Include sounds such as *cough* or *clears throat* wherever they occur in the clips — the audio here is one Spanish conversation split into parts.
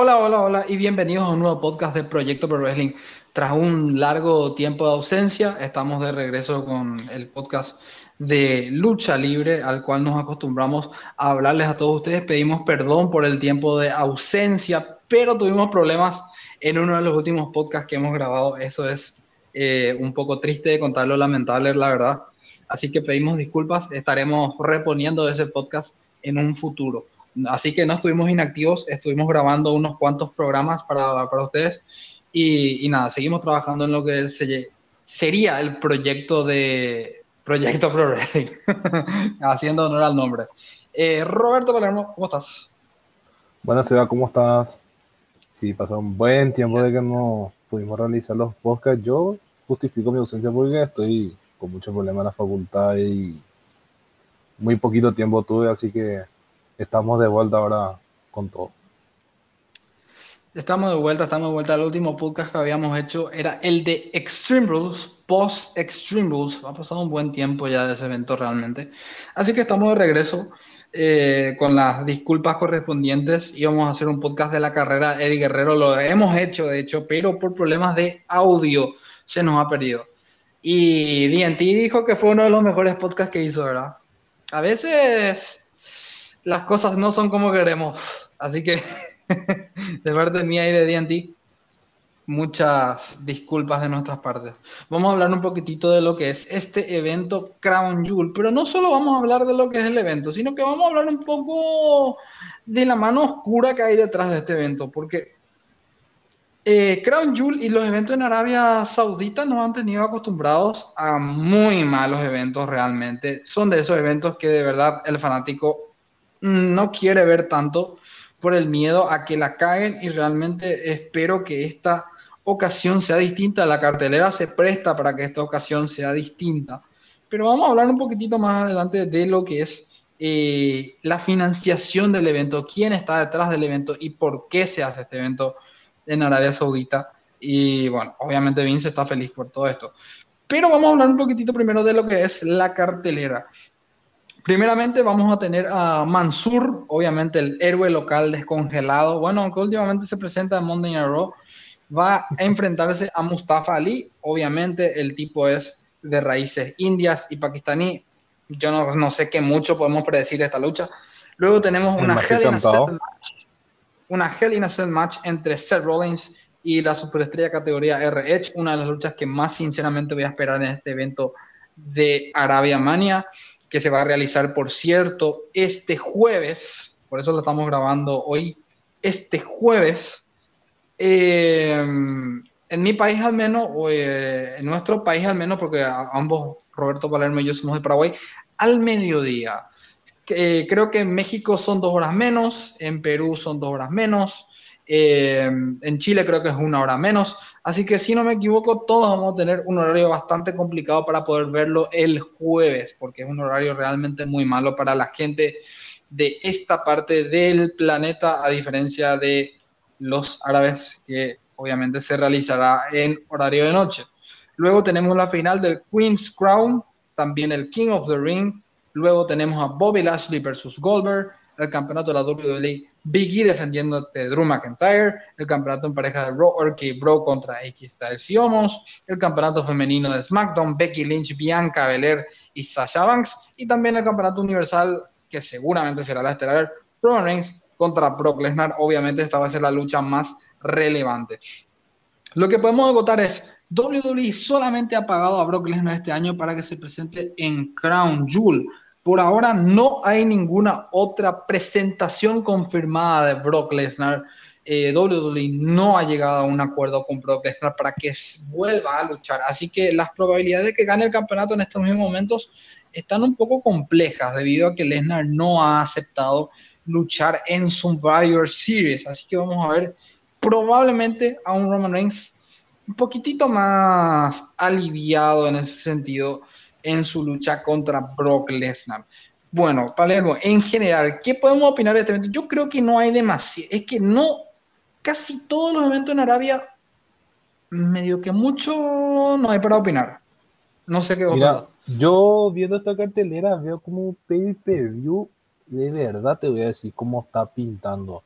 Hola, hola, hola y bienvenidos a un nuevo podcast de Proyecto Pro Wrestling. Tras un largo tiempo de ausencia, estamos de regreso con el podcast de lucha libre al cual nos acostumbramos a hablarles a todos ustedes. Pedimos perdón por el tiempo de ausencia, pero tuvimos problemas en uno de los últimos podcasts que hemos grabado. Eso es eh, un poco triste de contarlo, lamentable, la verdad. Así que pedimos disculpas. Estaremos reponiendo ese podcast en un futuro. Así que no estuvimos inactivos, estuvimos grabando unos cuantos programas para, para ustedes y, nada, seguimos trabajando en lo que se, sería el proyecto de Proyecto Pro *laughs* haciendo honor al nombre. Eh, Roberto Palermo, ¿cómo estás? Buenas, Seba, ¿cómo estás? Sí, pasó un buen tiempo de que no pudimos realizar los podcasts. Yo justifico mi ausencia porque estoy con muchos problemas en la facultad y muy poquito tiempo tuve, así que estamos de vuelta ahora con todo. Estamos de vuelta, estamos de vuelta. El último podcast que habíamos hecho era el de Extreme Rules, post Extreme Rules. Ha pasado un buen tiempo ya de ese evento realmente. Así que estamos de regreso eh, con las disculpas correspondientes. Íbamos a hacer un podcast de la carrera Eddie Guerrero. Lo hemos hecho, de hecho, pero por problemas de audio se nos ha perdido. Y DNT dijo que fue uno de los mejores podcasts que hizo, ¿verdad? A veces las cosas no son como queremos. Así que, *laughs* de parte mía y de D&D, muchas disculpas de nuestras partes. Vamos a hablar un poquitito de lo que es este evento Crown Jewel, pero no solo vamos a hablar de lo que es el evento, sino que vamos a hablar un poco de la mano oscura que hay detrás de este evento, porque eh, Crown Jewel y los eventos en Arabia Saudita nos han tenido acostumbrados a muy malos eventos realmente. Son de esos eventos que de verdad el fanático no quiere ver tanto por el miedo a que la caguen y realmente espero que esta ocasión sea distinta. La cartelera se presta para que esta ocasión sea distinta. Pero vamos a hablar un poquitito más adelante de lo que es eh, la financiación del evento, quién está detrás del evento y por qué se hace este evento en Arabia Saudita. Y bueno, obviamente Vince está feliz por todo esto. Pero vamos a hablar un poquitito primero de lo que es la cartelera. Primeramente vamos a tener a Mansur, obviamente el héroe local descongelado. Bueno, aunque últimamente se presenta en Monday Night Raw, va a enfrentarse a Mustafa Ali. Obviamente el tipo es de raíces indias y pakistaní. Yo no, sé qué mucho podemos predecir de esta lucha. Luego tenemos una Hell, in a Cell match, una Hell in a Cell match entre Seth Rollins y la superestrella categoría RH, una de las luchas que más sinceramente voy a esperar en este evento de Arabia Mania que se va a realizar, por cierto, este jueves, por eso lo estamos grabando hoy, este jueves, eh, en mi país al menos, o eh, en nuestro país al menos, porque ambos, Roberto Palermo y yo somos de Paraguay, al mediodía. Eh, creo que en México son dos horas menos, en Perú son dos horas menos, en Chile creo que es una hora menos. Así que si no me equivoco, todos vamos a tener un horario bastante complicado para poder verlo el jueves, porque es un horario realmente muy malo para la gente de esta parte del planeta, a diferencia de los árabes, que obviamente se realizará en horario de noche. Luego tenemos la final del Queen's Crown, también el King of the Ring. Luego tenemos a Bobby Lashley versus Goldberg, el campeonato de la WWE Biggie defendiéndote Drew McIntyre, el campeonato en pareja de Raw RK Bro contra X Styles y Homos, el campeonato femenino de SmackDown, Becky Lynch, Bianca Belair y Sasha Banks, y también el campeonato universal, que seguramente será la estelar, Roman Reigns contra Brock Lesnar. Obviamente esta va a ser la lucha más relevante. Lo que podemos agotar es WWE solamente ha pagado a Brock Lesnar este año para que se presente en Crown Jewel. Por ahora no hay ninguna otra presentación confirmada de Brock Lesnar. Eh, WWE no ha llegado a un acuerdo con Brock Lesnar para que vuelva a luchar. Así que las probabilidades de que gane el campeonato en estos mismos momentos están un poco complejas debido a que Lesnar no ha aceptado luchar en Survivor Series. Así que vamos a ver probablemente a un Roman Reigns un poquitito más aliviado en ese sentido en su lucha contra Brock Lesnar. Bueno, Palermo, en general, ¿qué podemos opinar de este evento? Yo creo que no hay demasiado, es que no, casi todos los eventos en Arabia, medio que mucho no hay para opinar. No sé qué Mira, yo viendo esta cartelera veo como un pay-per-view, de verdad te voy a decir cómo está pintando.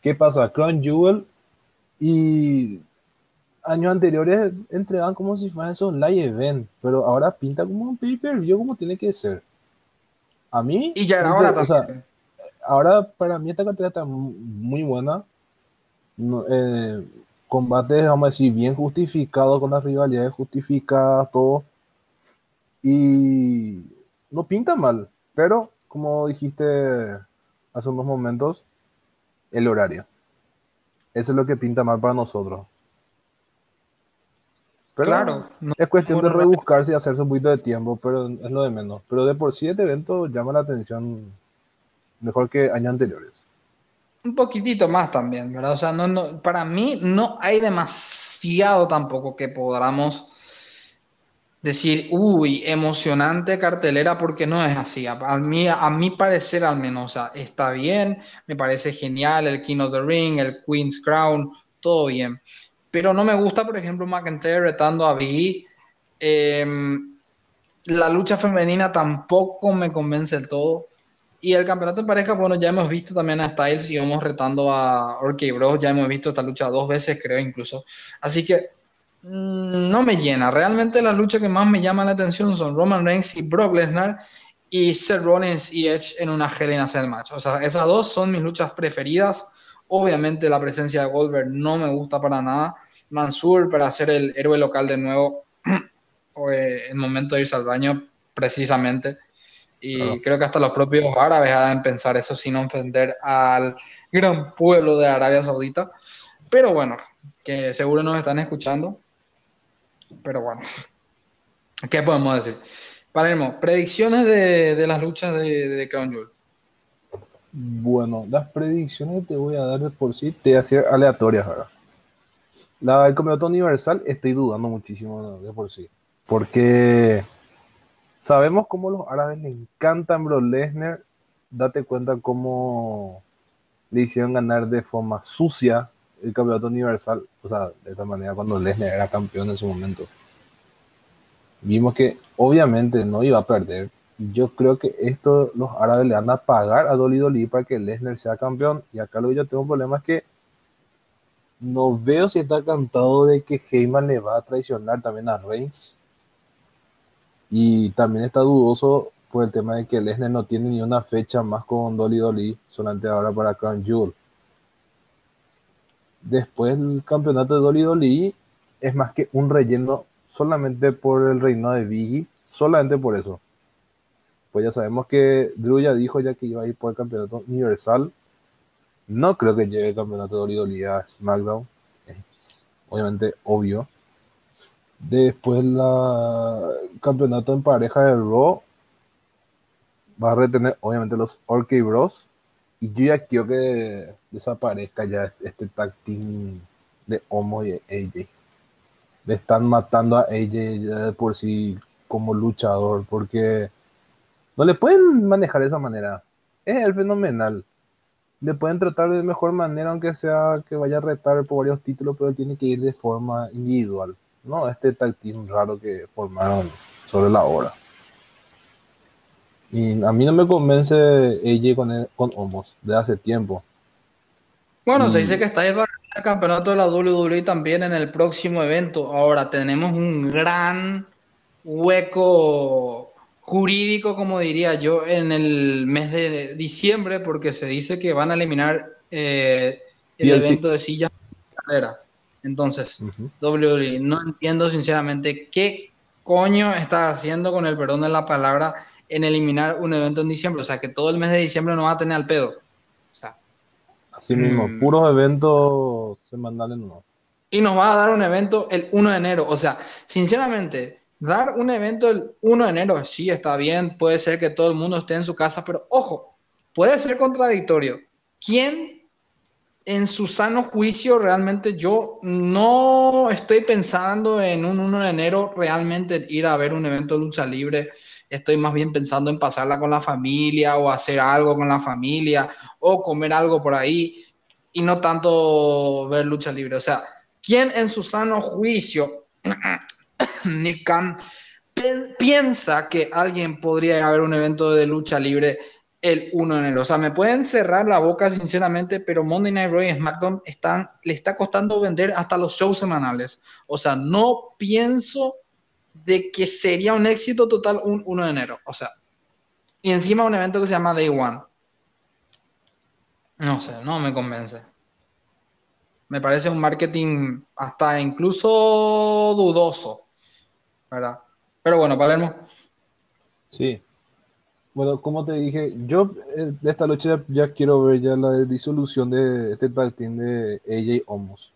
¿Qué pasa? Crown Jewel y años anteriores entregaban como si fuera esos live event, pero ahora pinta como un pay-per-view como tiene que ser. A mí... Y ya ahora también. ahora para mí esta cartera está muy buena. Eh, combates, vamos a decir, bien justificados con las rivalidades justificadas, todo. Y no pinta mal, pero como dijiste hace unos momentos, el horario. Eso es lo que pinta mal para nosotros. Claro. es cuestión de rebuscarse y hacerse un poquito de tiempo, pero es lo de menos. Pero de por sí este evento llama la atención mejor que años anteriores. Un poquitito más también, ¿verdad? O sea, no, no, para mí no hay demasiado tampoco que podamos decir, uy, emocionante cartelera, porque no es así. A, mí, a mi parecer al menos, o sea, está bien, me parece genial el King of the Ring, el Queen's Crown, todo bien. Pero no me gusta, por ejemplo, McIntyre retando a Biggie. Em, la lucha femenina tampoco me convence del todo. Y el campeonato de pareja, bueno, ya hemos visto también a Styles y vamos retando a OK Bros. Ya hemos visto esta lucha dos veces, creo, incluso. Así que Mm, no me llena. Realmente las luchas que más me llaman la atención son Roman Reigns y Brock Lesnar y Seth Rollins y Edge en una Hell in a match. O sea, esas dos son mis luchas preferidas. Obviamente la presencia de Goldberg no me gusta para nada. Mansur para ser el héroe local de nuevo *clears throat* el momento de irse al baño precisamente. Y creo que hasta los propios árabes deben pensar eso sin ofender al gran pueblo de Arabia Saudita. Pero bueno, que seguro nos están escuchando. Pero bueno, ¿qué podemos decir? Palermo, predicciones de, las luchas de, Crown Jewel. Bueno, las predicciones te voy a dar de por sí, te voy a hacer aleatorias ahora. La del campeonato universal estoy dudando muchísimo de por sí. Porque sabemos cómo los árabes le encantan Bro Lesnar. Date cuenta cómo le hicieron ganar de forma sucia el campeonato universal, o sea, de esta manera cuando Lesnar era campeón en su momento. Vimos que obviamente no iba a perder. Yo creo que esto los árabes le van a pagar a Dolly Dolly para que Lesnar sea campeón. Y acá lo que yo tengo un problema es que no veo si está cantado de que Heyman le va a traicionar también a Reigns. Y también está dudoso por el tema de que Lesnar no tiene ni una fecha más con Dolly Dolly, solamente ahora para Crown Jewel. Después el campeonato de Dolly Dolly es más que un relleno solamente por el reino de Biggie, solamente por eso. Pues ya sabemos que Drew ya dijo ya que iba a ir por el campeonato universal. No creo que llegue el campeonato de Dolly a SmackDown. Es obviamente obvio. Después la campeonato en pareja de Raw va a retener obviamente los Orky Bros. Y yo ya quiero que desaparezca ya este tag team de Homo y AJ. Le están matando a AJ por sí como luchador, porque no le pueden manejar de esa manera. Es el fenomenal. Le pueden tratar de mejor manera, aunque sea que vaya a retar por varios títulos, pero tiene que ir de forma individual. No, este tag team raro que formaron sobre la hora. Y a mí no me convence ella con, con Homos de hace tiempo. Bueno, se dice que está el campeonato de la WWE también en el próximo evento. Ahora tenemos un gran hueco jurídico, como diría yo, en el mes de diciembre, porque se dice que van a eliminar eh, el evento de sillas Entonces, WWE, no entiendo sinceramente qué coño está haciendo con el perdón de la palabra en eliminar un evento en diciembre. O sea, que todo el mes de diciembre no va a tener al pedo. O sea, Así mismo, mm. puros eventos semanales no. Y nos va a dar un evento el 1 de enero. O sea, sinceramente, dar un evento el 1 de enero, sí está bien, puede ser que todo el mundo esté en su casa, pero ojo, puede ser contradictorio. ¿Quién en su sano juicio realmente yo no estoy pensando en un 1 de enero realmente ir a ver un evento de lucha libre? estoy más bien pensando en pasarla con la familia o hacer algo con la familia o comer algo por ahí y no tanto ver lucha libre. O sea, ¿quién en su sano juicio, *clears throat* Nick piensa que alguien podría haber un evento de lucha libre el 1 de enero. O sea, me pueden cerrar la boca sinceramente, pero Monday Night Raw y SmackDown están, le está costando vender hasta los shows semanales. O sea, no pienso de que sería un éxito total un 1 de enero. O sea, y encima un evento que se llama Day One. No sé, no me convence. Me parece un marketing hasta incluso dudoso. Pero bueno, Palermo. Sí, bueno, como te dije, yo eh, de esta lucha ya, quiero ver ya la disolución de este tag team de AJ Omos.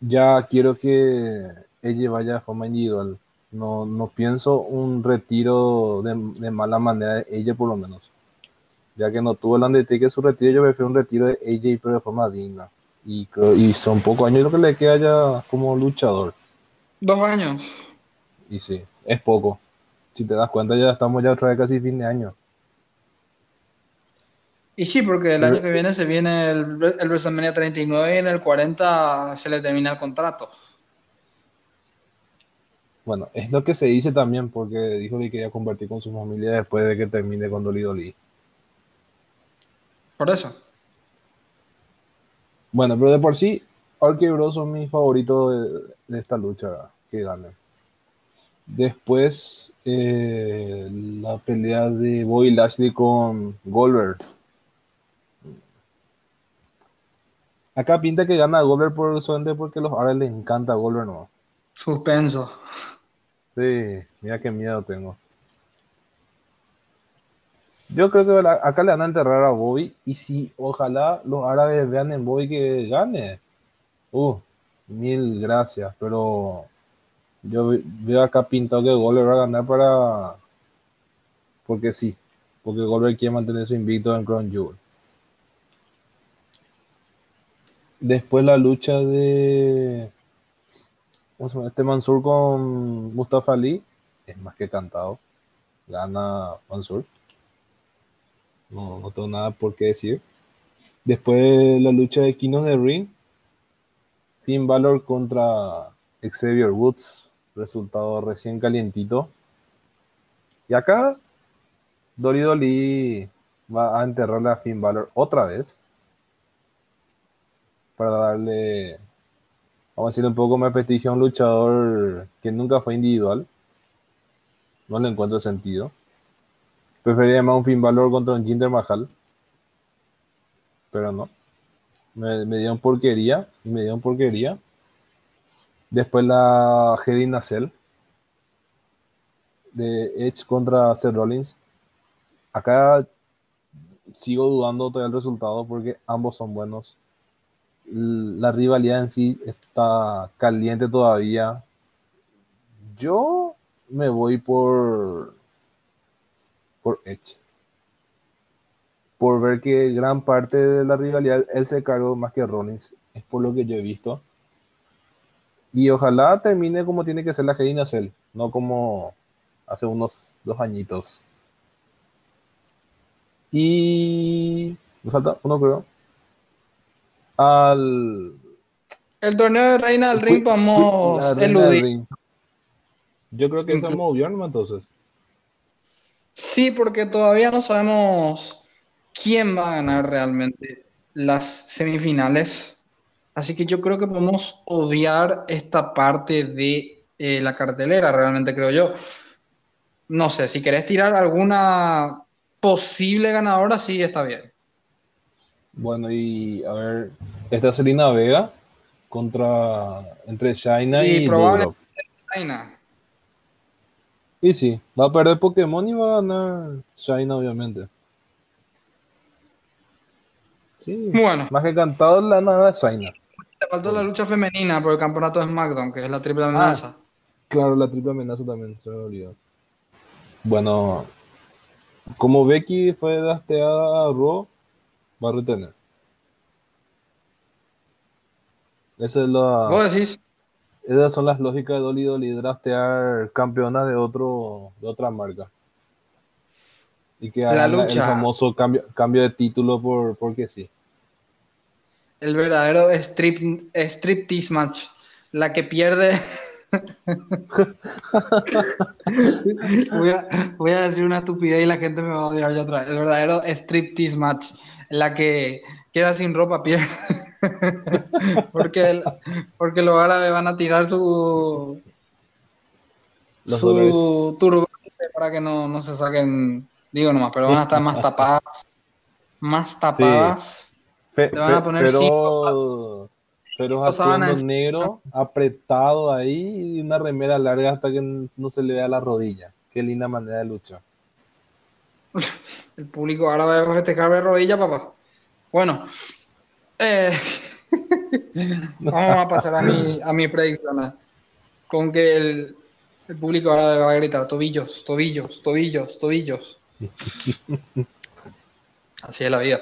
Ya quiero que ella vaya a forma individual. No, no pienso un retiro de, mala manera de ella por lo menos. Ya que no tuvo el Undertaker su retiro, yo prefiero un retiro de AJ pero de forma digna. Y, y son pocos años lo que le queda ya como luchador. Dos años. Y sí, es poco si te das cuenta, ya estamos ya otra vez casi fin de año. Y sí, porque el año que viene se viene el, el WrestleMania 39 y en el 40 se le termina el contrato. Bueno, es lo que se dice también porque dijo que quería convertir con su familia después de que termine con Dolly Dolly. Por eso. Bueno, pero de por sí, Arky Bros son mis favoritos de, esta lucha que ganen. Después, eh, la pelea de Bobby Lashley con Goldberg. Acá pinta que gana Goldberg por solamente porque a los árabes les encanta Goldberg, ¿no? Suspenso. Sí, mira qué miedo tengo. Yo creo que acá le van a enterrar a Bobby y si ojalá los árabes vean en Bobby que gane. Uh, mil gracias, pero yo veo acá pintado que Goldberg va a ganar para. Porque sí. Porque Goldberg quiere mantener su invicto en Crown Jewel. Después la lucha de. Este Mansur con Mustafa Ali. Es más que cantado. Gana Mansur. No, no tengo nada por qué decir. Después la lucha de Kino de Ring. Finn Balor contra Xavier Woods resultado recién calientito. Y acá, Dolly Dolly va a enterrarle a Finn Balor otra vez. Para darle, vamos a decir, un poco más prestigio a un luchador que nunca fue individual. No le encuentro sentido. Prefería más un Finn Balor contra un Jinder Mahal. Pero no. Me, me dieron porquería. Y me dieron porquería. Después la Hell Cell de Edge contra Seth Rollins. Acá sigo dudando todavía el resultado porque ambos son buenos. La rivalidad en sí está caliente todavía. Yo me voy por por Edge. Por ver que gran parte de la rivalidad él se cargó más que Rollins. Es por lo que yo he visto. Y ojalá termine como tiene que ser la Gina Cell, no como hace unos dos añitos. Y. Me falta uno, creo. Al. El torneo de Reina del Ring vamos a eludir. Yo creo que se movió, ¿no? Entonces. Sí, porque todavía no sabemos quién va a ganar realmente las semifinales Así que yo creo que podemos odiar esta parte de eh, la cartelera, realmente creo yo. No sé, si querés tirar alguna posible ganadora, sí está bien. Bueno, y a ver, esta Selena Vega contra entre China y probablemente China. Y sí, va a perder Pokémon y va a ganar China, obviamente. Sí, bueno. Más que cantado la nada. Te faltó la lucha femenina por el campeonato de SmackDown, que es la triple amenaza. Ah, claro, la triple amenaza también, se me olvidó. Bueno, como Becky fue dasteada a Raw, va a retener. Esa es la. ¿Vos decís? Esas son las lógicas de Dolly Dolly, draftear campeona de otro de otra marca. Y que la lucha. el famoso cambio, cambio de título por porque sí el verdadero strip, striptease match. La que pierde *laughs* voy, a, decir una estupidez y la gente me va a odiar ya otra vez. El verdadero striptease match, la que queda sin ropa pierde. *laughs* porque, porque los árabes van a tirar su, su turbante para que no, no, se saquen, digo nomás, pero van a estar más *laughs* tapadas. Más tapadas. Sí. Van a poner pero, pero atuendo negro, apretado ahí y una remera larga hasta que no se le vea la rodilla. Qué linda manera de luchar. *laughs* El público ahora va a festejar de rodilla, papá. Bueno, eh, *laughs* vamos a pasar a mi, a mi predicción. Con que el, el público ahora va a gritar tobillos, tobillos, tobillos, tobillos. *laughs* Así es la vida.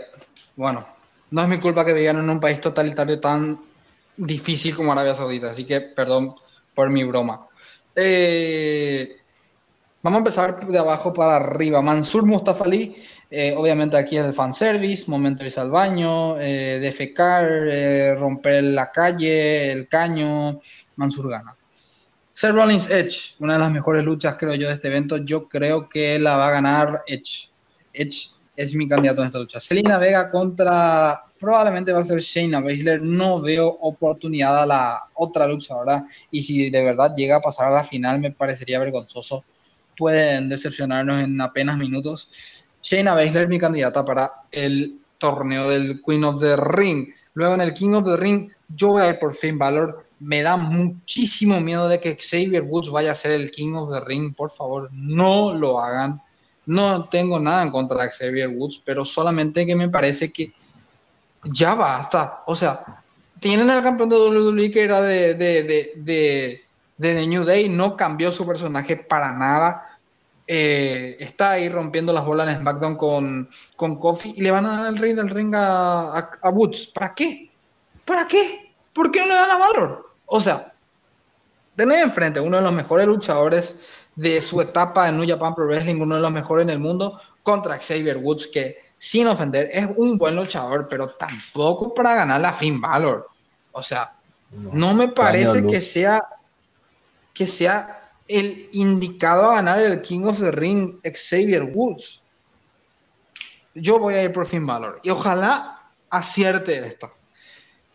Bueno, no es mi culpa que vivan en un país totalitario tan difícil como Arabia Saudita, así que perdón por mi broma. Eh, vamos a empezar de abajo para arriba. Mansur Mustafa Ali, eh, obviamente aquí es el fanservice, momento de irse al baño, eh, defecar, romper la calle, el caño, Mansur gana. Seth Rollins Edge, una de las mejores luchas creo yo de este evento, yo creo que la va a ganar Edge. Edge es mi candidato en esta lucha. Selina Vega contra probablemente va a ser Shayna Baszler. No veo oportunidad a la otra lucha, ¿verdad? Y si de verdad llega a pasar a la final, me parecería vergonzoso. Pueden decepcionarnos en apenas minutos. Shayna Baszler es mi candidata para el torneo del Queen of the Ring. Luego en el King of the Ring, yo voy a ir por Finn Balor. Me da muchísimo miedo de que Xavier Woods vaya a ser el King of the Ring. Por favor, no lo hagan no tengo nada en contra de Xavier Woods, pero solamente que me parece que ya basta. O sea, tienen el campeón de WWE que era de, de, de, de, New Day, no cambió su personaje para nada. Eh, está ahí rompiendo las bolas en SmackDown con, con Kofi y le van a dar el rey del ring a, a, Woods. ¿Para qué? ¿Para qué? ¿Por qué no le dan a Valor? O sea, tenés enfrente uno de los mejores luchadores de su etapa en New Japan Pro Wrestling, uno de los mejores en el mundo, contra Xavier Woods, que sin ofender es un buen luchador, pero tampoco para ganar la Finn Balor. O sea, no, me parece que sea, que sea el indicado a ganar el King of the Ring Xavier Woods. Yo voy a ir por Finn Balor y ojalá acierte esto.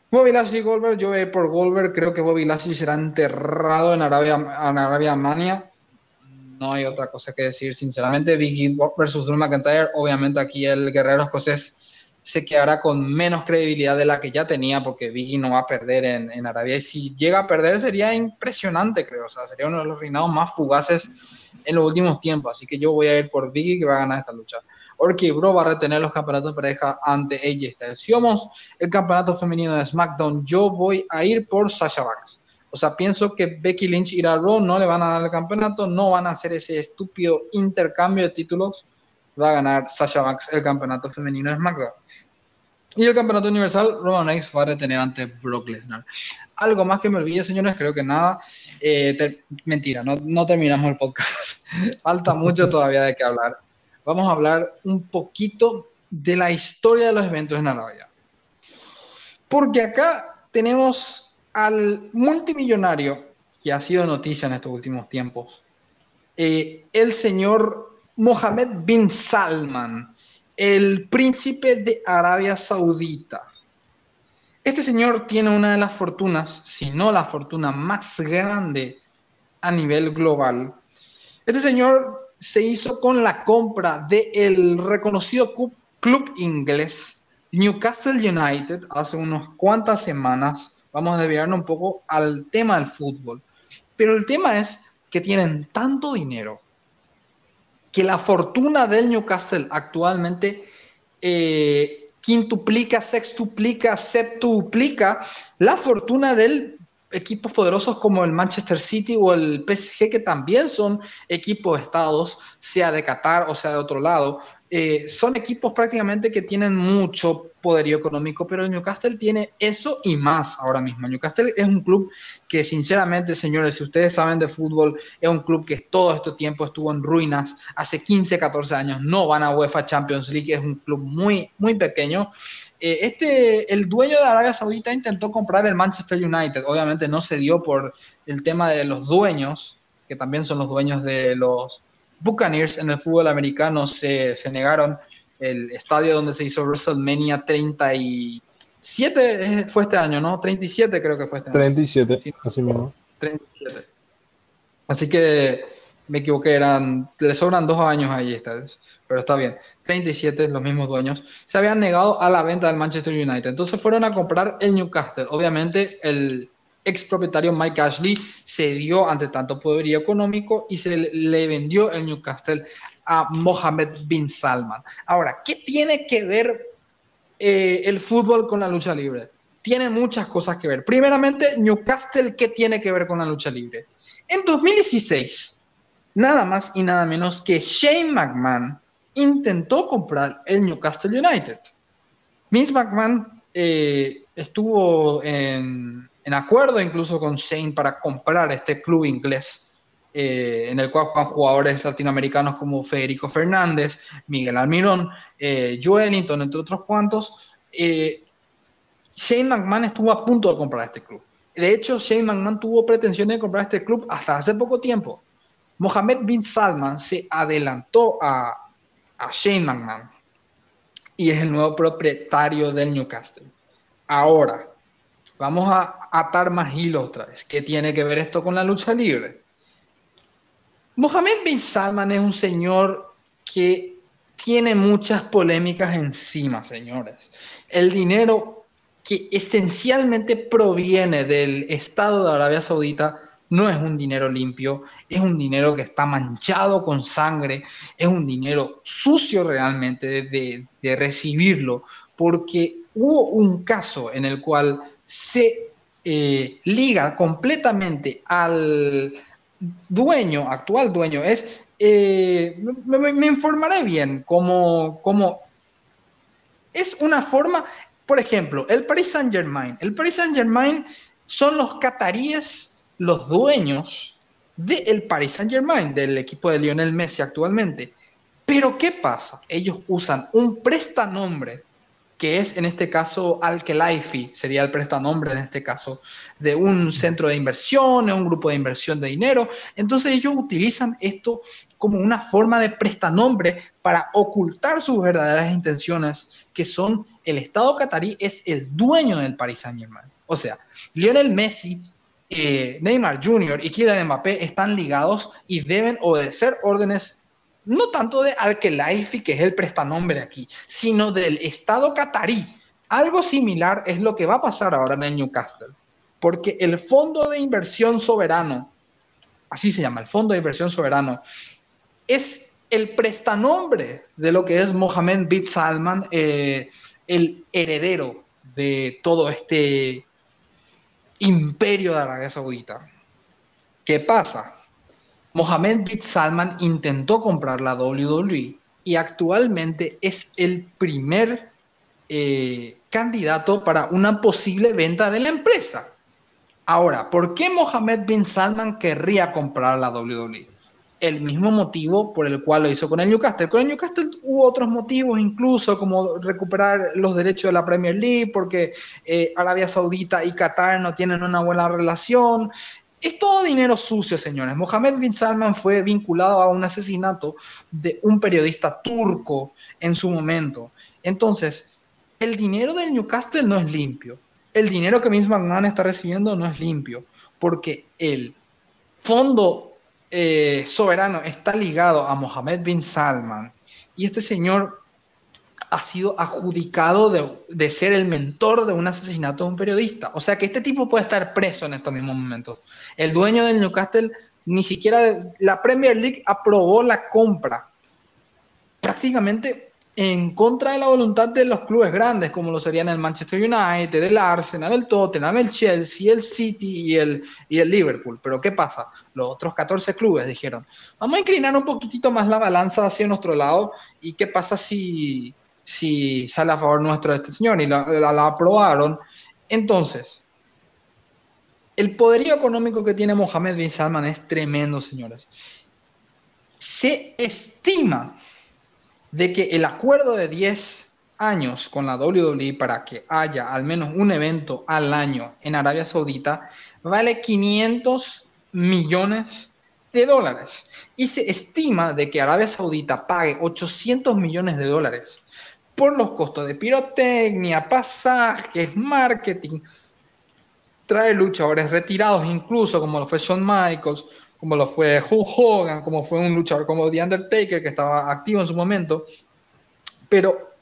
Bobby Lashley Goldberg, yo voy a ir por Goldberg. Creo que Bobby Lashley será enterrado en Arabia, en Arabia Mania no hay otra cosa que decir, sinceramente. Biggie versus Drew McIntyre, obviamente aquí el guerrero escocés se quedará con menos credibilidad de la que ya tenía, porque Biggie no va a perder en, Arabia. Y si llega a perder, sería impresionante, creo. O sea, sería uno de los reinados más fugaces en los últimos tiempos. Así que yo voy a ir por Biggie, que va a ganar esta lucha. Orky Bro va a retener los campeonatos de pareja ante AJ Styles. Si vamos el campeonato femenino de SmackDown, yo voy a ir por Sasha Banks. O sea, pienso que Becky Lynch irá a Raw, no le van a dar el campeonato, no van a hacer ese estúpido intercambio de títulos. Va a ganar Sasha Banks el campeonato femenino de SmackDown. Y el campeonato universal, Roman Reigns va a retener ante Brock Lesnar. Algo más que me olvide, señores, creo que nada. Eh, mentira, no, no terminamos el podcast. *laughs* Falta mucho todavía de qué hablar. Vamos a hablar un poquito de la historia de los eventos en Arabia. Porque acá tenemos al multimillonario que ha sido noticia en estos últimos tiempos, eh, el señor Mohammed bin Salman, el príncipe de Arabia Saudita. Este señor tiene una de las fortunas, si no la fortuna más grande a nivel global. Este señor se hizo con la compra del reconocido club inglés Newcastle United hace unas cuantas semanas vamos a desviarnos un poco al tema del fútbol. Pero el tema es que tienen tanto dinero que la fortuna del Newcastle actualmente eh, quintuplica, sextuplica, septuplica la fortuna del equipos poderosos como el Manchester City o el PSG, que también son equipos estados, sea de Qatar o sea de otro lado, eh, son equipos prácticamente que tienen mucho poderío económico, pero el Newcastle tiene eso y más ahora mismo. Newcastle es un club que sinceramente, señores, si ustedes saben de fútbol, es un club que todo este tiempo estuvo en ruinas, hace 15, 14 años, no van a UEFA Champions League, es un club muy, muy pequeño Eh, este, el dueño de Arabia Saudita intentó comprar el Manchester United. Obviamente no se dio por el tema de los dueños, que también son los dueños de los Buccaneers en el fútbol americano. Se, se negaron el estadio donde se hizo WrestleMania 37 fue este año, ¿no? 37 creo que fue este año. 37, así mismo. 37. Así que me equivoqué, eran, le sobran dos años ahí, pero está bien. 37, los mismos dueños, se habían negado a la venta del Manchester United. Entonces fueron a comprar el Newcastle. Obviamente el ex propietario Mike Ashley se dio ante tanto poderío económico y se le vendió el Newcastle a Mohammed bin Salman. Ahora, ¿qué tiene que ver eh, el fútbol con la lucha libre? Tiene muchas cosas que ver. Primeramente, Newcastle, ¿qué tiene que ver con la lucha libre? En 2016, nada más y nada menos que Shane McMahon intentó comprar el Newcastle United. Vince McMahon eh, estuvo en, en, acuerdo incluso con Shane para comprar este club inglés, eh, en el cual juegan jugadores latinoamericanos como Federico Fernández, Miguel Almirón, eh, Joe Ellington, entre otros cuantos. Eh, Shane McMahon estuvo a punto de comprar este club. De hecho, Shane McMahon tuvo pretensiones de comprar este club hasta hace poco tiempo. Mohammed bin Salman se adelantó a, a Shane McMahon y es el nuevo propietario del Newcastle. Ahora, vamos a atar más hilos otra vez. ¿Qué tiene que ver esto con la lucha libre? Mohammed bin Salman es un señor que tiene muchas polémicas encima, señores. El dinero que esencialmente proviene del Estado de Arabia Saudita no es un dinero limpio, es un dinero que está manchado con sangre, es un dinero sucio realmente de, recibirlo, porque hubo un caso en el cual se eh, liga completamente al dueño, actual dueño, es, eh, me, informaré bien cómo, cómo es una forma, por ejemplo, el Paris Saint Germain. El Paris Saint Germain son los cataríes los dueños del Paris Saint Germain, del equipo de Lionel Messi actualmente. Pero ¿qué pasa? Ellos usan un prestanombre, que es en este caso Al-Khelaifi, sería el prestanombre en este caso, de un centro de inversión, un grupo de inversión de dinero. Entonces ellos utilizan esto como una forma de prestanombre para ocultar sus verdaderas intenciones, que son el Estado catarí es el dueño del Paris Saint Germain. O sea, Lionel Messi eh, Neymar Jr. y Kylian Mbappé están ligados y deben obedecer órdenes no tanto de Al-Khelaifi, que es el prestanombre aquí, sino del Estado catarí. Algo similar es lo que va a pasar ahora en el Newcastle, porque el Fondo de Inversión Soberano, así se llama, el Fondo de Inversión Soberano, es el prestanombre de lo que es Mohammed bin Salman, eh, el heredero de todo este imperio de Arabia Saudita. ¿Qué pasa? Mohammed bin Salman intentó comprar la WWE y actualmente es el primer eh, candidato para una posible venta de la empresa. Ahora, ¿por qué Mohammed bin Salman querría comprar la WWE? el mismo motivo por el cual lo hizo con el Newcastle. Con el Newcastle hubo otros motivos, incluso como recuperar los derechos de la Premier League, porque eh, Arabia Saudita y Qatar no tienen una buena relación. Es todo dinero sucio, señores. Mohammed bin Salman fue vinculado a un asesinato de un periodista turco en su momento. Entonces, el dinero del Newcastle no es limpio. El dinero que Vince McMahon está recibiendo no es limpio, porque el fondo eh, soberano está ligado a Mohammed bin Salman y este señor ha sido adjudicado de, ser el mentor de un asesinato de un periodista. O sea que este tipo puede estar preso en estos mismos momentos. El dueño del Newcastle, ni siquiera la Premier League aprobó la compra. Prácticamente en contra de la voluntad de los clubes grandes, como lo serían el Manchester United, el Arsenal, el Tottenham, el Chelsea, el City y el, y el Liverpool. Pero ¿qué pasa? Los otros 14 clubes dijeron, vamos a inclinar un poquitito más la balanza hacia nuestro lado y qué pasa si, si sale a favor nuestro de este señor y la, aprobaron. Entonces, el poderío económico que tiene Mohamed bin Salman es tremendo, señores. Se estima de que el acuerdo de 10 años con la WWE para que haya al menos un evento al año en Arabia Saudita vale 500 millones de dólares. Y se estima de que Arabia Saudita pague 800 millones de dólares por los costos de pirotecnia, pasajes, marketing. Trae luchadores retirados, incluso como lo fue Shawn Michaels, como lo fue Hulk Hogan, como fue un luchador como The Undertaker, que estaba activo en su momento. Pero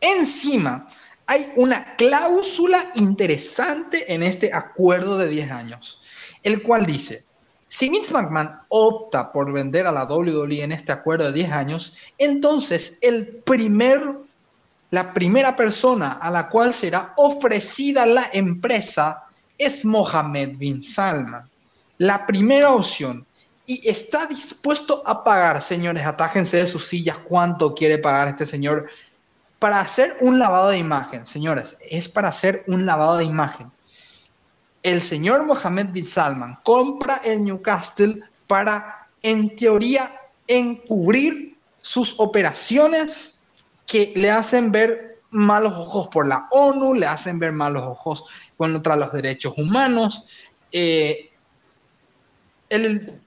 encima hay una cláusula interesante en este acuerdo de 10 años, el cual dice, si Vince McMahon opta por vender a la WWE en este acuerdo de 10 años, entonces el primer, la primera persona a la cual será ofrecida la empresa es Mohammed bin Salman. La primera opción. Y está dispuesto a pagar, señores, atájense de sus sillas, cuánto quiere pagar este señor para hacer un lavado de imagen. Señores, es para hacer un lavado de imagen el señor Mohammed bin Salman compra el Newcastle para, en teoría, encubrir sus operaciones que le hacen ver malos ojos por la ONU, le hacen ver malos ojos contra los derechos humanos. Eh, el,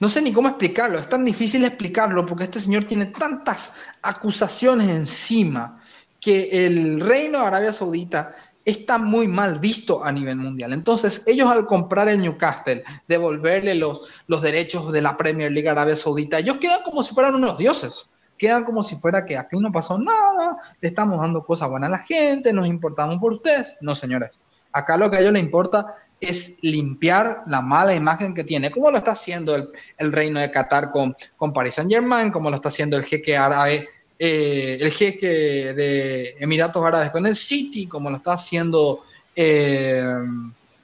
no sé ni cómo explicarlo, es tan difícil explicarlo porque este señor tiene tantas acusaciones encima que el reino de Arabia Saudita está muy mal visto a nivel mundial. Entonces, ellos al comprar el Newcastle, devolverle los, los derechos de la Premier League Arabia Saudita, ellos quedan como si fueran unos dioses. Quedan como si fuera que aquí no pasó nada, le estamos dando cosas buenas a la gente, nos importamos por ustedes. No, señores. Acá lo que a ellos les importa es limpiar la mala imagen que tiene, como lo está haciendo el, el reino de Qatar con, con Paris Saint Germain, como lo está haciendo el jeque árabe eh, el jeque de Emiratos Árabes con el City, como lo está haciendo eh,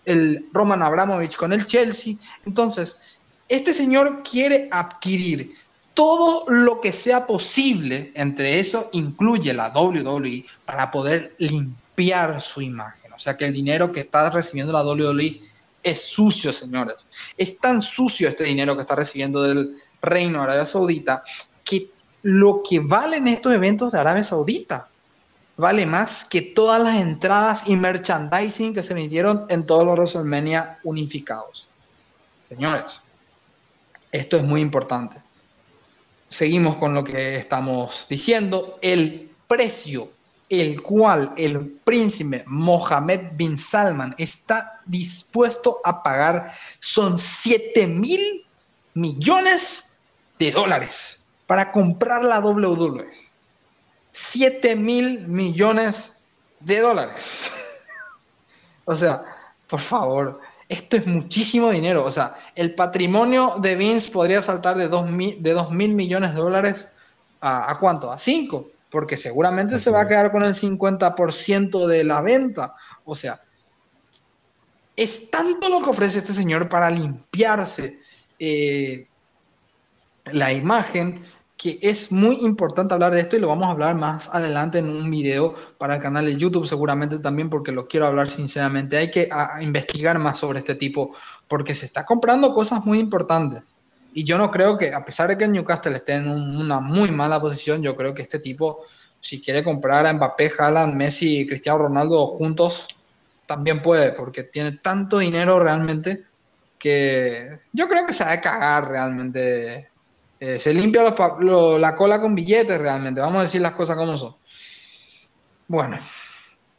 el Roman Abramovich con el Chelsea. Entonces, este señor quiere adquirir todo lo que sea posible, entre eso incluye la WWE, para poder limpiar su imagen. O sea que el dinero que está recibiendo la WWE es sucio, señores. Es tan sucio este dinero que está recibiendo del Reino de Arabia Saudita que lo que valen estos eventos de Arabia Saudita. Vale más que todas las entradas y merchandising que se vendieron en todos los WrestleMania unificados. Señores, esto es muy importante. Seguimos con lo que estamos diciendo. El precio el cual el príncipe Mohammed bin Salman está dispuesto a pagar son 7 mil millones de dólares para comprar la WWE. 7 mil millones de dólares. *laughs* o sea, por favor, esto es muchísimo dinero. O sea, el patrimonio de Vince podría saltar de 2 mil, de mil millones de dólares a, a cuánto? A 5, porque seguramente se va a quedar con el 50% de la venta. O sea, es tanto lo que ofrece este señor para limpiarse eh, la imagen que es muy importante hablar de esto y lo vamos a hablar más adelante en un video para el canal de YouTube seguramente también porque lo quiero hablar sinceramente. Hay que investigar más sobre este tipo porque se está comprando cosas muy importantes. Y yo no creo que, a pesar de que Newcastle esté en una muy mala posición, yo creo que este tipo, si quiere comprar a Mbappé, Haaland, Messi y Cristiano Ronaldo juntos, también puede, porque tiene tanto dinero realmente que yo creo que se va a cagar realmente eh, se limpia la cola con billetes realmente, vamos a decir las cosas como son. Bueno,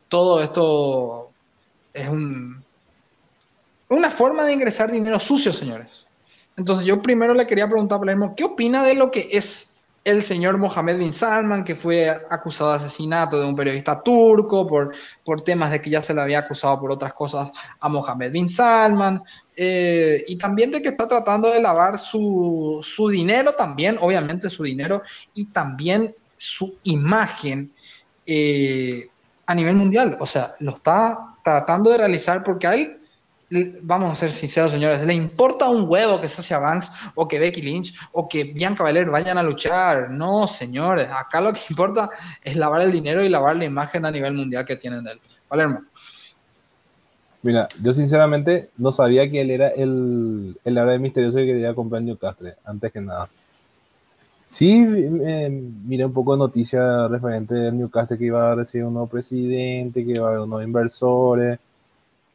todo esto es un, una forma de ingresar dinero sucio, señores. Entonces yo primero le quería preguntar a Palermo, ¿qué opina de lo que es el señor Mohamed bin Salman, que fue acusado de asesinato de un periodista turco por, por temas de que ya se le había acusado por otras cosas a Mohamed bin Salman, eh, y también de que está tratando de lavar su, su, dinero también, obviamente su dinero, y también su imagen eh, a nivel mundial. O sea, lo está tratando de realizar porque a él vamos a ser sinceros, señores, ¿le importa un huevo que Sasha Banks o que Becky Lynch o que Bianca Belair vayan a luchar? No, señores, acá lo que importa es lavar el dinero y lavar la imagen a nivel mundial que tienen de él. Palermo. Mira, yo sinceramente no sabía que él era el, el área misterioso que quería comprar Newcastle, antes que nada. Sí, eh, miré un poco de noticias referente del Newcastle que iba a recibir un nuevo presidente, que iba a haber unos inversores,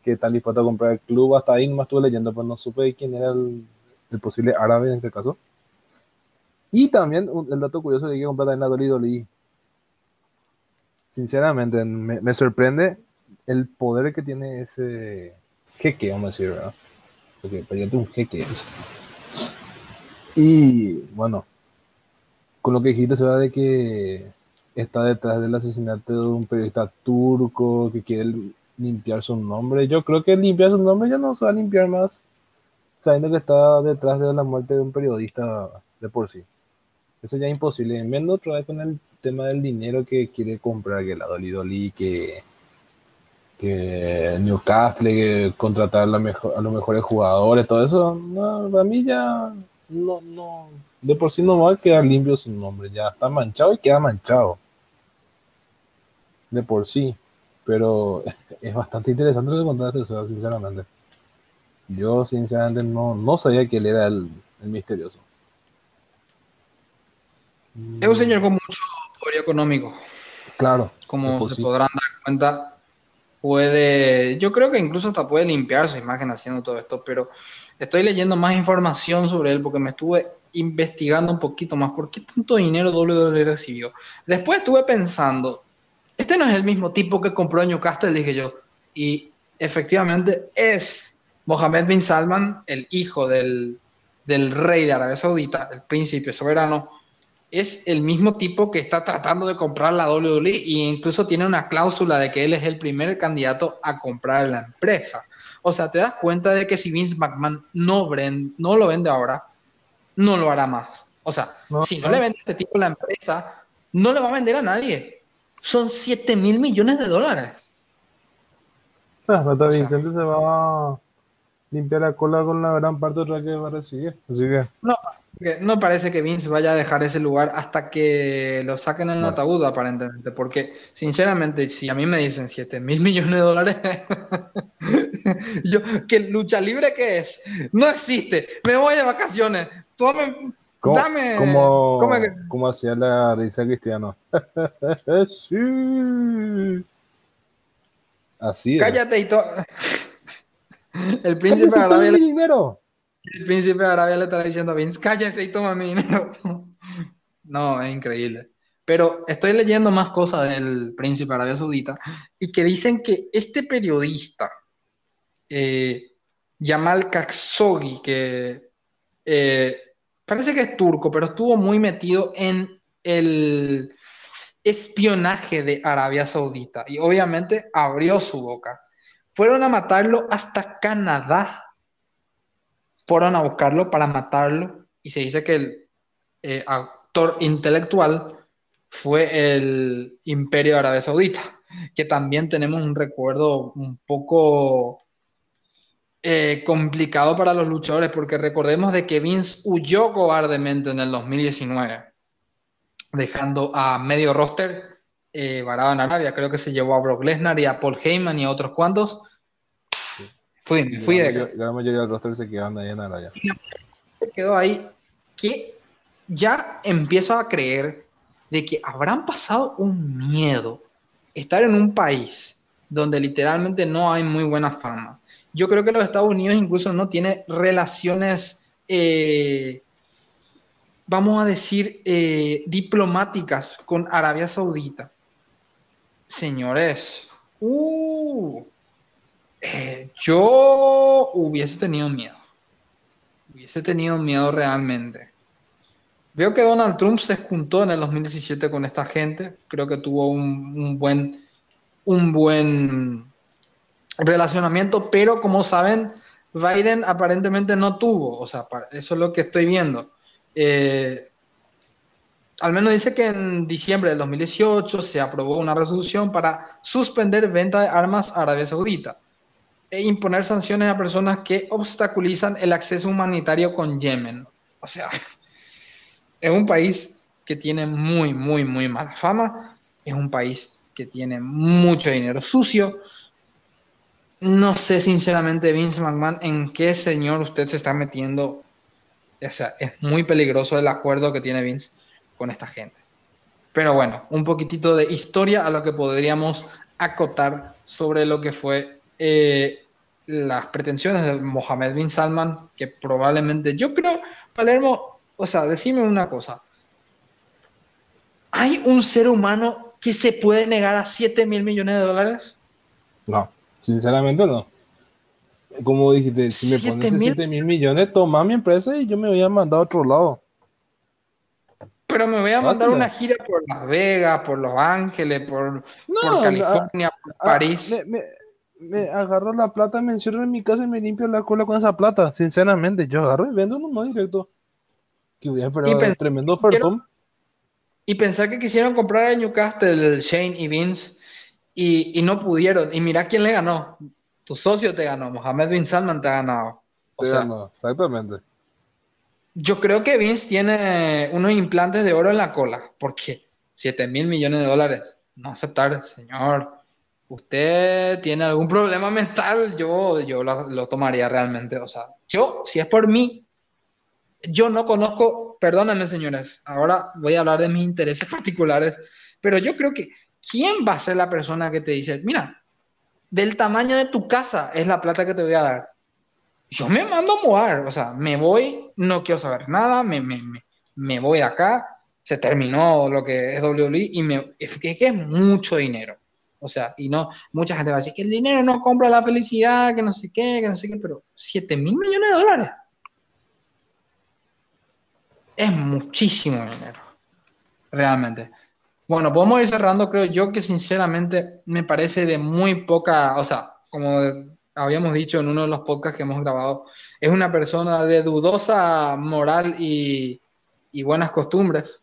que están dispuestos a comprar el club. Hasta ahí nomás estuve leyendo, pero no supe quién era el, posible árabe en este caso. Y también el dato curioso de que comprar en la Dolly. Sinceramente, me, sorprende el poder que tiene ese jeque, vamos a decir, ¿verdad? Porque para un jeque. Y bueno, con lo que dijiste se va de que está detrás del asesinato de un periodista turco que quiere limpiar su nombre. Yo creo que limpiar su nombre ya no se va a limpiar más sabiendo que está detrás de la muerte de un periodista de por sí. Eso ya es imposible. Menos otra vez con el tema del dinero que quiere comprar, que la Dolly que, que Newcastle, que contratar a, mejor, a los mejores jugadores, todo eso. No, para mí ya no, no, de por sí no va a quedar limpio su nombre, ya está manchado y queda manchado. De por sí. Pero *laughs* es bastante interesante lo que contaste, sinceramente. Yo, sinceramente, no, no sabía que él era el, misterioso. Es un señor con mucho poder económico. Claro. Como se podrán dar cuenta, puede. Yo creo que incluso hasta puede limpiar su imagen haciendo todo esto, pero estoy leyendo más información sobre él porque me estuve investigando un poquito más por qué tanto dinero WWE recibió. Después estuve pensando, este no es el mismo tipo que compró Newcastle, dije yo, y efectivamente es Mohammed bin Salman, el hijo del, del rey de Arabia Saudita, el príncipe soberano, es el mismo tipo que está tratando de comprar la WWE e incluso tiene una cláusula de que él es el primer candidato a comprar la empresa. O sea, te das cuenta de que si Vince McMahon no, no lo vende ahora, no lo hará más. O sea, si no, le vende a este tipo la empresa, no le va a vender a nadie. Son 7 mil millones de dólares. Ah, Vicente se va a limpiar la cola con la gran parte otra que va a recibir. Así que. No, no parece que Vince vaya a dejar ese lugar hasta que lo saquen en el ataúd, aparentemente. Porque, sinceramente, si a mí me dicen 7 mil millones de dólares, *laughs* yo, ¿qué lucha libre qué es? No existe. Me voy de vacaciones. ¿Cómo, dame. Como, hacía la risa cristiano. *laughs* sí. Así es. Cállate y todo. *laughs* El príncipe de Arabia. Le... dinero. El príncipe de Arabia le está diciendo a Vince, cállese y toma mi dinero. *laughs* No, es increíble. Pero estoy leyendo más cosas del príncipe de Arabia Saudita y que dicen que este periodista, eh, Yamal Khashoggi, que eh, parece que es turco, pero estuvo muy metido en el espionaje de Arabia Saudita y obviamente abrió su boca. Fueron a matarlo hasta Canadá. Fueron a buscarlo para matarlo y se dice que el eh, actor intelectual fue el imperio Arabia Saudita, que también tenemos un recuerdo un poco eh, complicado para los luchadores, porque recordemos de que Vince huyó cobardemente en el 2019, dejando a medio roster eh, varado en Arabia. Creo que se llevó a Brock Lesnar y a Paul Heyman y a otros cuantos. Fui, fui de acá. La mayoría del roster se quedó ahí en Arabia. Se quedó ahí. Que ya empiezo a creer de que habrán pasado un miedo estar en un país donde literalmente no hay muy buena fama, yo creo que los Estados Unidos incluso no tiene relaciones, eh, vamos a decir, eh, diplomáticas con Arabia Saudita. Señores, uh, eh, yo hubiese tenido miedo. Hubiese tenido miedo realmente. Veo que Donald Trump se juntó en el 2017 con esta gente. Creo que tuvo un buen, un buen relacionamiento, pero como saben, Biden aparentemente no tuvo, o sea, eso es lo que estoy viendo. Eh, al menos dice que en diciembre del 2018 se aprobó una resolución para suspender venta de armas a Arabia Saudita e imponer sanciones a personas que obstaculizan el acceso humanitario con Yemen. O sea, *laughs* es un país que tiene muy, muy, muy mala fama, es un país que tiene mucho dinero sucio, no sé sinceramente, Vince McMahon, en qué señor usted se está metiendo. O sea, es muy peligroso el acuerdo que tiene Vince. con esta gente. Pero bueno, un poquitito de historia a lo que podríamos acotar sobre lo que fue eh, las pretensiones de Mohammed bin Salman, que probablemente, yo creo, Palermo, o sea, decime una cosa. ¿Hay un ser humano que se puede negar a 7 mil millones de dólares? No, sinceramente no. Como dijiste, si me pones 7 mil millones, toma mi empresa y yo me voy a mandar a otro lado. Pero me voy a mandar una gira por Las Vegas, por Los Ángeles, por, California, por París. me, me, agarro la plata, me encierro en mi casa y me limpio la cola con esa plata. Sinceramente, yo agarro y vendo uno directo. Que voy a esperar tremendo ofertón. Y pensar que quisieron comprar a Newcastle Shane y Vince y, y, no pudieron. Y mira quién le ganó. Tu socio te ganó, Mohamed Bin Salman te ha ganado. O sea, exactamente. Yo creo que Vince tiene unos implantes de oro en la cola, porque 7 mil millones de dólares, no aceptar, señor. Usted tiene algún problema mental, yo, yo lo, lo tomaría realmente. O sea, yo, si es por mí, yo no conozco, perdónenme señores, ahora voy a hablar de mis intereses *laughs* particulares, pero yo creo que ¿quién va a ser la persona que te dice, mira, del tamaño de tu casa es la plata que te voy a dar? Yo me mando a mover, o sea, me voy, no quiero saber nada, me, me, me, me voy de acá, se terminó lo que es WWE y me, es que es mucho dinero. O sea, y no, mucha gente va a decir que el dinero no compra la felicidad, que no sé qué, que no sé qué, pero 7 mil millones de dólares. Es muchísimo dinero, realmente. Bueno, podemos ir cerrando, creo yo que sinceramente me parece de muy poca, o sea, como habíamos dicho en uno de los podcasts que hemos grabado, es una persona de dudosa moral y, buenas costumbres.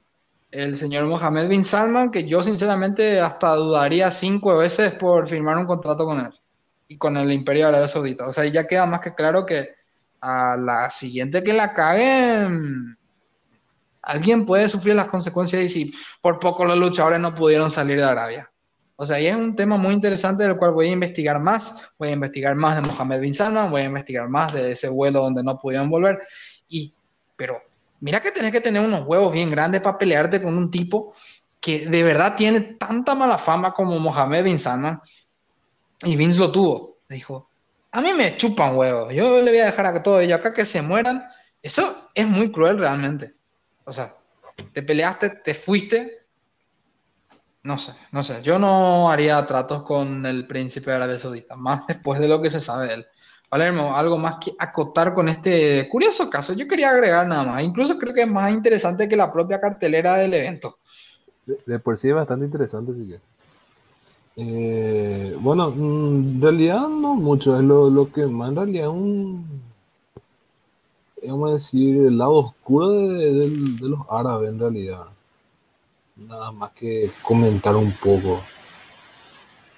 El señor Mohamed bin Salman, que yo sinceramente hasta dudaría cinco veces por firmar un contrato con él y con el Imperio Arabia Saudita. O sea, ya queda más que claro que a la siguiente que la caguen, alguien puede sufrir las consecuencias y si por poco los luchadores no pudieron salir de Arabia. O sea, y es un tema muy interesante del cual voy a investigar más. Voy a investigar más de Mohamed bin Salman, voy a investigar más de ese vuelo donde no pudieron volver. Y, pero mira que tenés que tener unos huevos bien grandes para pelearte con un tipo que de verdad tiene tanta mala fama como Mohamed bin Salman. Y Vince lo tuvo. Dijo, a mí me chupan huevos. Yo le voy a dejar a todos ellos acá que se mueran. Eso es muy cruel realmente. O sea, te peleaste, te fuiste, no sé, no sé. Yo no haría tratos con el príncipe de Arabia Saudita, más después de lo que se sabe de él. Palermo, algo más que acotar con este curioso caso. Yo quería agregar nada más. Incluso creo que es más interesante que la propia cartelera del evento. De, por sí es bastante interesante, sí que. Eh, bueno, mm, en realidad no mucho. Es lo, que más en realidad es un. Vamos a decir, el lado oscuro de los árabes, en realidad nada más que comentar un poco.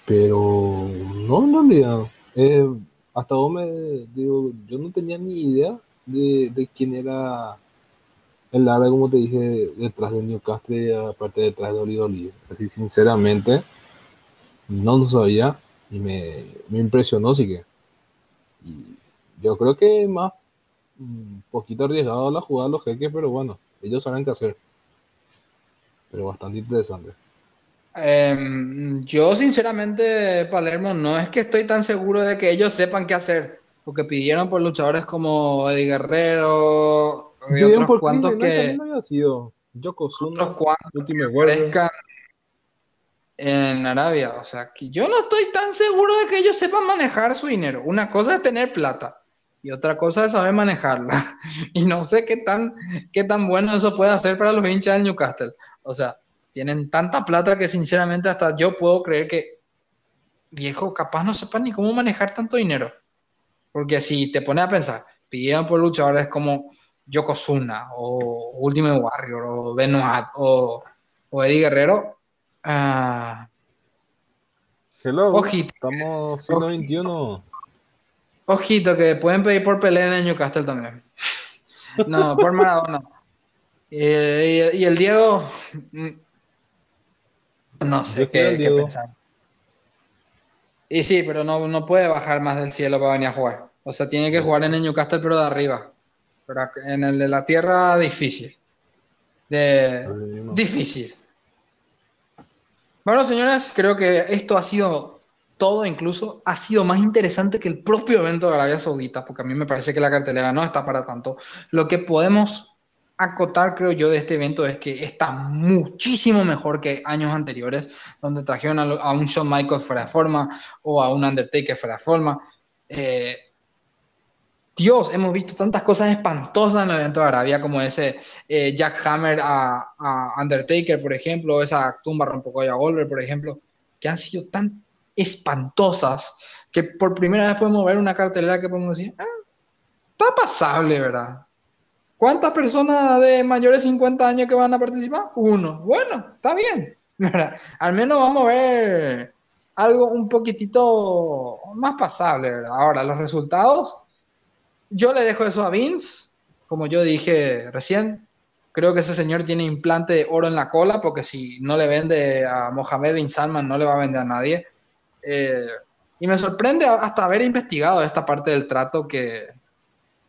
Pero no, en realidad, eh, hasta me digo, yo no tenía ni idea de, quién era el área, como te dije, detrás de Newcastle, aparte detrás de Oli Así, sinceramente, no lo sabía y me, me impresionó, sí que. Y yo creo que más, un poquito arriesgado la jugada los jeques, pero bueno, ellos saben qué hacer pero bastante interesante. Em, yo sinceramente, Palermo, no es que estoy tan seguro de que ellos sepan qué hacer, porque pidieron por luchadores como Eddie Guerrero y otros cuantos que... Había sido otros cuantos en Arabia. O sea, que yo no estoy tan seguro de que ellos sepan manejar su dinero. Una cosa es tener plata y otra cosa es saber manejarla. *laughs* y no sé qué tan, qué tan bueno eso puede hacer para los hinchas del Newcastle. O sea, tienen tanta plata que sinceramente hasta yo puedo creer que viejo capaz no sepan ni cómo manejar tanto dinero. Porque si te pones a pensar, pidieron por luchadores como Yokozuna o Ultimate Warrior o Benoit o, o Eddie Guerrero. Uh, Hello, ojito, estamos siglo XXI. Ojito, que pueden pedir por pelea en Newcastle también. No, por Maradona. Eh, y, el Diego, mm, no sé qué, pensar. Y sí, pero no, no, puede bajar más del cielo para venir a jugar. O sea, tiene que jugar en el Newcastle, pero de arriba. Pero en el de la tierra, difícil. difícil. Bueno, señores, creo que esto ha sido todo, incluso ha sido más interesante que el propio evento de Arabia Saudita, porque a mí me parece que la cartelera no está para tanto. Lo que podemos acotar, creo yo, de este evento es que está muchísimo mejor que años anteriores, donde trajeron a, un Shawn Michaels fuera de forma o a un Undertaker fuera de forma. Eh, Dios, hemos visto tantas cosas espantosas en el evento de Arabia, como ese eh, Jack Hammer a, Undertaker, por ejemplo, esa tumba rompocoya Goldberg, por ejemplo, que han sido tan espantosas que por primera vez podemos ver una cartelera que podemos decir, ah, está pasable, ¿verdad? ¿Cuántas personas de mayores de 50 años que van a participar? Uno. Bueno, está bien. *laughs* ¿verdad? Al menos vamos a ver algo un poquitito más pasable, ¿verdad? Ahora, los resultados yo le dejo eso a Vince, como yo dije recién. Creo que ese señor tiene implante de oro en la cola, porque si no le vende a Mohamed Bin Salman, no le va a vender a nadie. Eh, y me sorprende hasta haber investigado esta parte del trato que,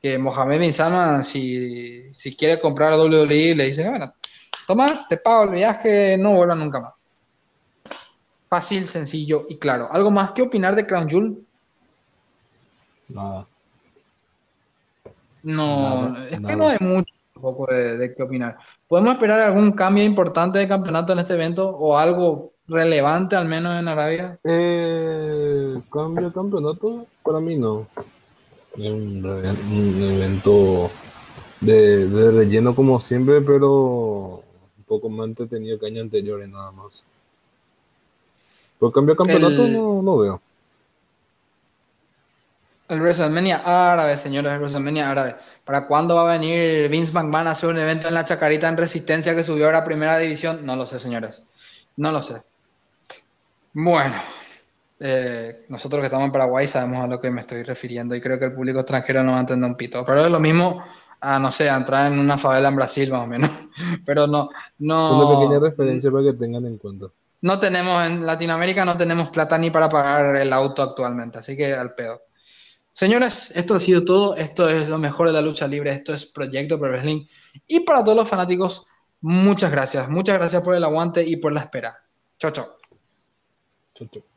que Mohamed Bin Salman, si, si quiere comprar a WWE, le dice, bueno, toma, te pago el viaje, no vuelva nunca más. Fácil, sencillo y claro. ¿Algo más que opinar de Crown Jewel? Nada. No, es que no hay mucho poco de, qué opinar. ¿Podemos esperar algún cambio importante de campeonato en este evento o algo relevante al menos en Arabia? Eh, cambio de campeonato, para mí no. Es un, evento de, relleno como siempre, pero un poco más entretenido que años anteriores nada más. Por cambio de campeonato no, no veo. El WrestleMania árabe, señores, el WrestleMania árabe. ¿Para cuándo va a venir Vince McMahon a hacer un evento en la Chacarita en Resistencia que subió a la primera división? No lo sé, señores. No lo sé. Bueno, eh, nosotros que estamos en Paraguay sabemos a lo que me estoy refiriendo y creo que el público extranjero no va a entender un pito. Pero es lo mismo a, no sé, a entrar en una favela en Brasil más o menos. *laughs* Pero no, no. Una pequeña referencia para que tengan en cuenta. No tenemos, en Latinoamérica no tenemos plata ni para pagar el auto actualmente, así que al pedo. Señores, esto ha sido todo. Esto es lo mejor de la lucha libre. Esto es Proyecto Pro Wrestling. Y para todos los fanáticos, muchas gracias. Muchas gracias por el aguante y por la espera. Chao, chao. Chao, chao.